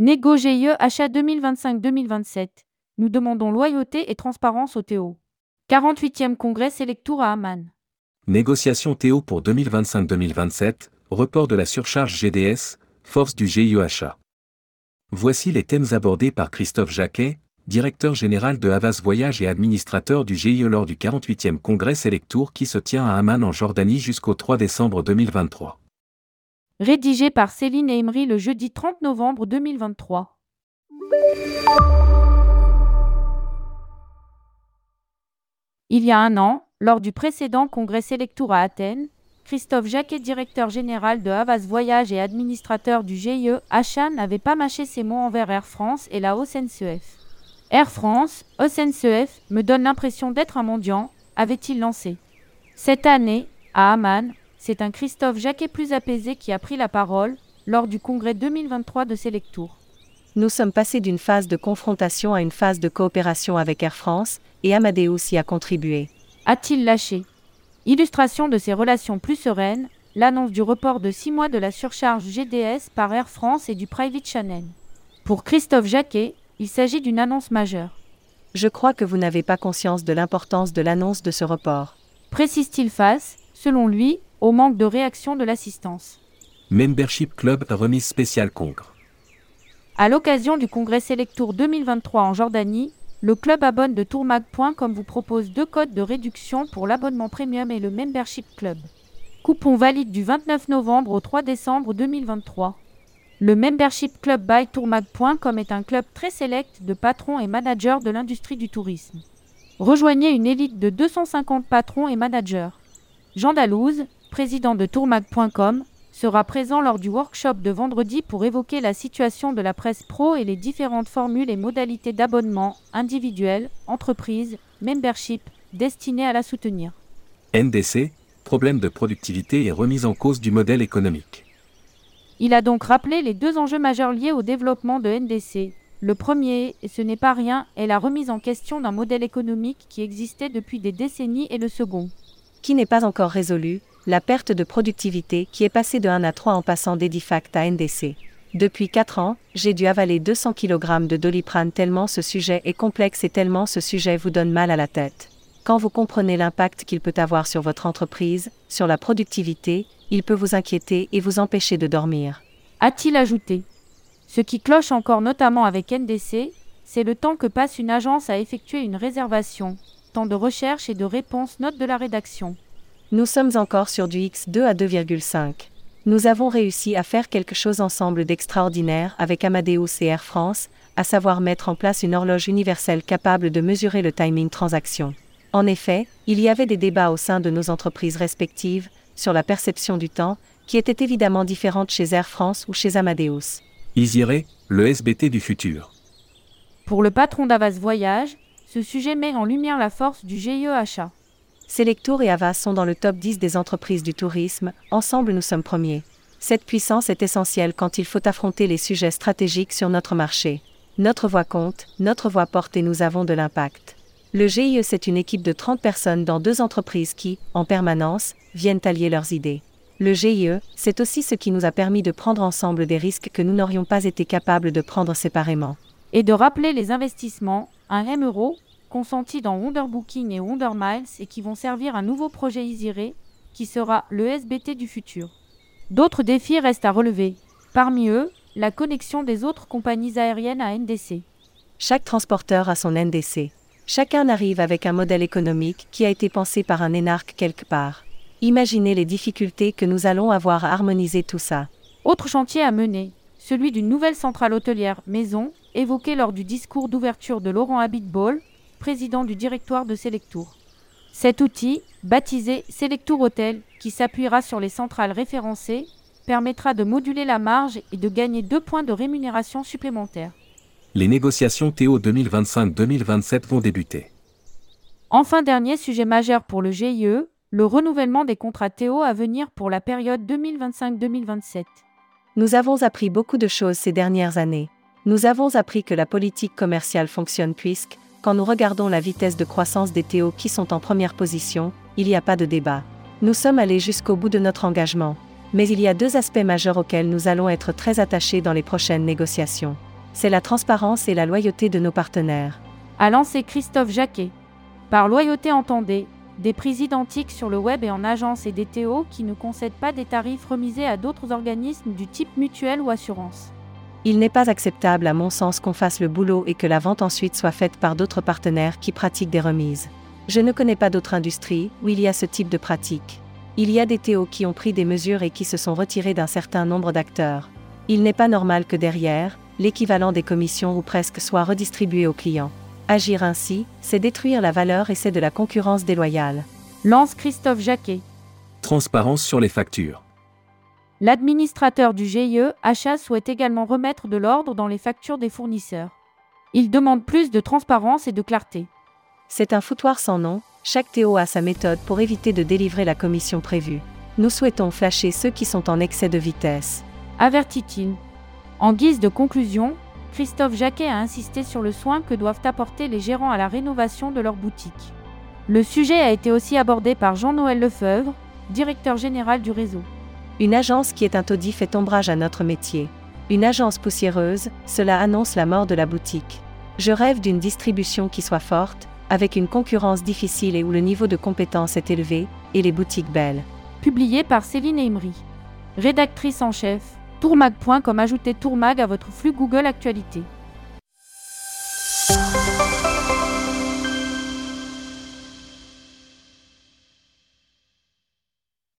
Négo GIE achat 2025-2027. Nous demandons loyauté et transparence au Théo. 48e congrès Selectour à Amman. Négociation Théo pour 2025-2027, report de la surcharge GDS, force du GIE achat. Voici les thèmes abordés par Christophe Jacquet, directeur général de Havas Voyage et administrateur du GIE lors du 48e congrès Selectour qui se tient à Amman en Jordanie jusqu'au 3 décembre 2023. Rédigé par Céline Emery le jeudi 30 novembre 2023. Il y a un an, lors du précédent congrès Selectour à Athènes, Christophe Jacquet, directeur général de Havas Voyage et administrateur du GIE Achat, n'avait pas mâché ses mots envers Air France et la SNCF. Air France, SNCF, me donne l'impression d'être un mendiant, avait-il lancé. Cette année, à Amman, c'est un Christophe Jacquet plus apaisé qui a pris la parole lors du congrès 2023 de Selectour. Nous sommes passés d'une phase de confrontation à une phase de coopération avec Air France, et Amadeus y a contribué. A-t-il lâché? Illustration de ces relations plus sereines, l'annonce du report de six mois de la surcharge GDS par Air France et du Private Channel. Pour Christophe Jacquet, il s'agit d'une annonce majeure. Je crois que vous n'avez pas conscience de l'importance de l'annonce de ce report. Précise-t-il face, selon lui, au manque de réaction de l'assistance. Membership Club remise spéciale Congre. À l'occasion du congrès Selectour 2023 en Jordanie, le club abonne de tourmag.com vous propose deux codes de réduction pour l'abonnement premium et le Membership Club. Coupon valide du 29 novembre au 3 décembre 2023. Le Membership Club by Tourmag.com est un club très sélect de patrons et managers de l'industrie du tourisme. Rejoignez une élite de 250 patrons et managers. Jean Dalouse, président de Tourmag.com, sera présent lors du workshop de vendredi pour évoquer la situation de la presse pro et les différentes formules et modalités d'abonnement individuel, entreprise, membership, destinées à la soutenir. NDC, problème de productivité et remise en cause du modèle économique. Il a donc rappelé les deux enjeux majeurs liés au développement de NDC. Le premier, et ce n'est pas rien, est la remise en question d'un modèle économique qui existait depuis des décennies et le second. Qui n'est pas encore résolu, la perte de productivité qui est passée de 1 à 3 en passant d'Edifact à NDC. Depuis 4 ans, j'ai dû avaler 200 kg de doliprane tellement ce sujet est complexe et tellement ce sujet vous donne mal à la tête. Quand vous comprenez l'impact qu'il peut avoir sur votre entreprise, sur la productivité, il peut vous inquiéter et vous empêcher de dormir. A-t-il ajouté Ce qui cloche encore notamment avec NDC, c'est le temps que passe une agence à effectuer une réservation, temps de recherche et de réponse note de la rédaction. Nous sommes encore sur du X2 à 2,5. Nous avons réussi à faire quelque chose ensemble d'extraordinaire avec Amadeus et Air France, à savoir mettre en place une horloge universelle capable de mesurer le timing transaction. En effet, il y avait des débats au sein de nos entreprises respectives, sur la perception du temps, qui était évidemment différente chez Air France ou chez Amadeus. Isiré, le SBT du futur. Pour le patron d'Avas Voyage, ce sujet met en lumière la force du GIE achat. Selectour et Avas sont dans le top 10 des entreprises du tourisme, ensemble nous sommes premiers. Cette puissance est essentielle quand il faut affronter les sujets stratégiques sur notre marché. Notre voix compte, notre voix porte et nous avons de l'impact. Le GIE, c'est une équipe de 30 personnes dans deux entreprises qui, en permanence, viennent allier leurs idées. Le GIE, c'est aussi ce qui nous a permis de prendre ensemble des risques que nous n'aurions pas été capables de prendre séparément. Et de rappeler les investissements, un M euro, consentis dans Wonderbooking et Wondermiles et qui vont servir un nouveau projet Isiré, qui sera le SBT du futur. D'autres défis restent à relever. Parmi eux, la connexion des autres compagnies aériennes à NDC. Chaque transporteur a son NDC. Chacun arrive avec un modèle économique qui a été pensé par un énarque quelque part. Imaginez les difficultés que nous allons avoir à harmoniser tout ça. Autre chantier à mener, celui d'une nouvelle centrale hôtelière maison, évoqué lors du discours d'ouverture de Laurent Habitbol, président du directoire de Selectour. Cet outil, baptisé Selectour Hotel, qui s'appuiera sur les centrales référencées, permettra de moduler la marge et de gagner deux points de rémunération supplémentaires. Les négociations Théo 2025-2027 vont débuter. Enfin, dernier sujet majeur pour le GIE, le renouvellement des contrats Théo à venir pour la période 2025-2027. Nous avons appris beaucoup de choses ces dernières années. Nous avons appris que la politique commerciale fonctionne puisque, quand nous regardons la vitesse de croissance des Théo qui sont en première position, il n'y a pas de débat. Nous sommes allés jusqu'au bout de notre engagement. Mais il y a deux aspects majeurs auxquels nous allons être très attachés dans les prochaines négociations. C'est la transparence et la loyauté de nos partenaires. A lancé Christophe Jacquet. Par loyauté entendez, des prix identiques sur le web et en agence et des TO qui ne concèdent pas des tarifs remisés à d'autres organismes du type mutuelle ou assurance. Il n'est pas acceptable à mon sens qu'on fasse le boulot et que la vente ensuite soit faite par d'autres partenaires qui pratiquent des remises. Je ne connais pas d'autres industries où il y a ce type de pratique. Il y a des TO qui ont pris des mesures et qui se sont retirés d'un certain nombre d'acteurs. Il n'est pas normal que derrière, l'équivalent des commissions ou presque soit redistribué aux clients. Agir ainsi, c'est détruire la valeur et c'est de la concurrence déloyale. Lance Christophe Jacquet. Transparence sur les factures. L'administrateur du GIE Achat souhaite également remettre de l'ordre dans les factures des fournisseurs. Il demande plus de transparence et de clarté. C'est un foutoir sans nom, chaque Théo a sa méthode pour éviter de délivrer la commission prévue. Nous souhaitons flasher ceux qui sont en excès de vitesse. Avertit-il. En guise de conclusion, Christophe Jacquet a insisté sur le soin que doivent apporter les gérants à la rénovation de leur boutique. Le sujet a été aussi abordé par Jean-Noël Lefebvre, directeur général du réseau. Une agence qui est un taudis fait ombrage à notre métier. Une agence poussiéreuse, cela annonce la mort de la boutique. Je rêve d'une distribution qui soit forte, avec une concurrence difficile et où le niveau de compétence est élevé, et les boutiques belles. Publié par Céline Emery. Rédactrice en chef, tourmag.com ajoutez tourmag à votre flux Google Actualité.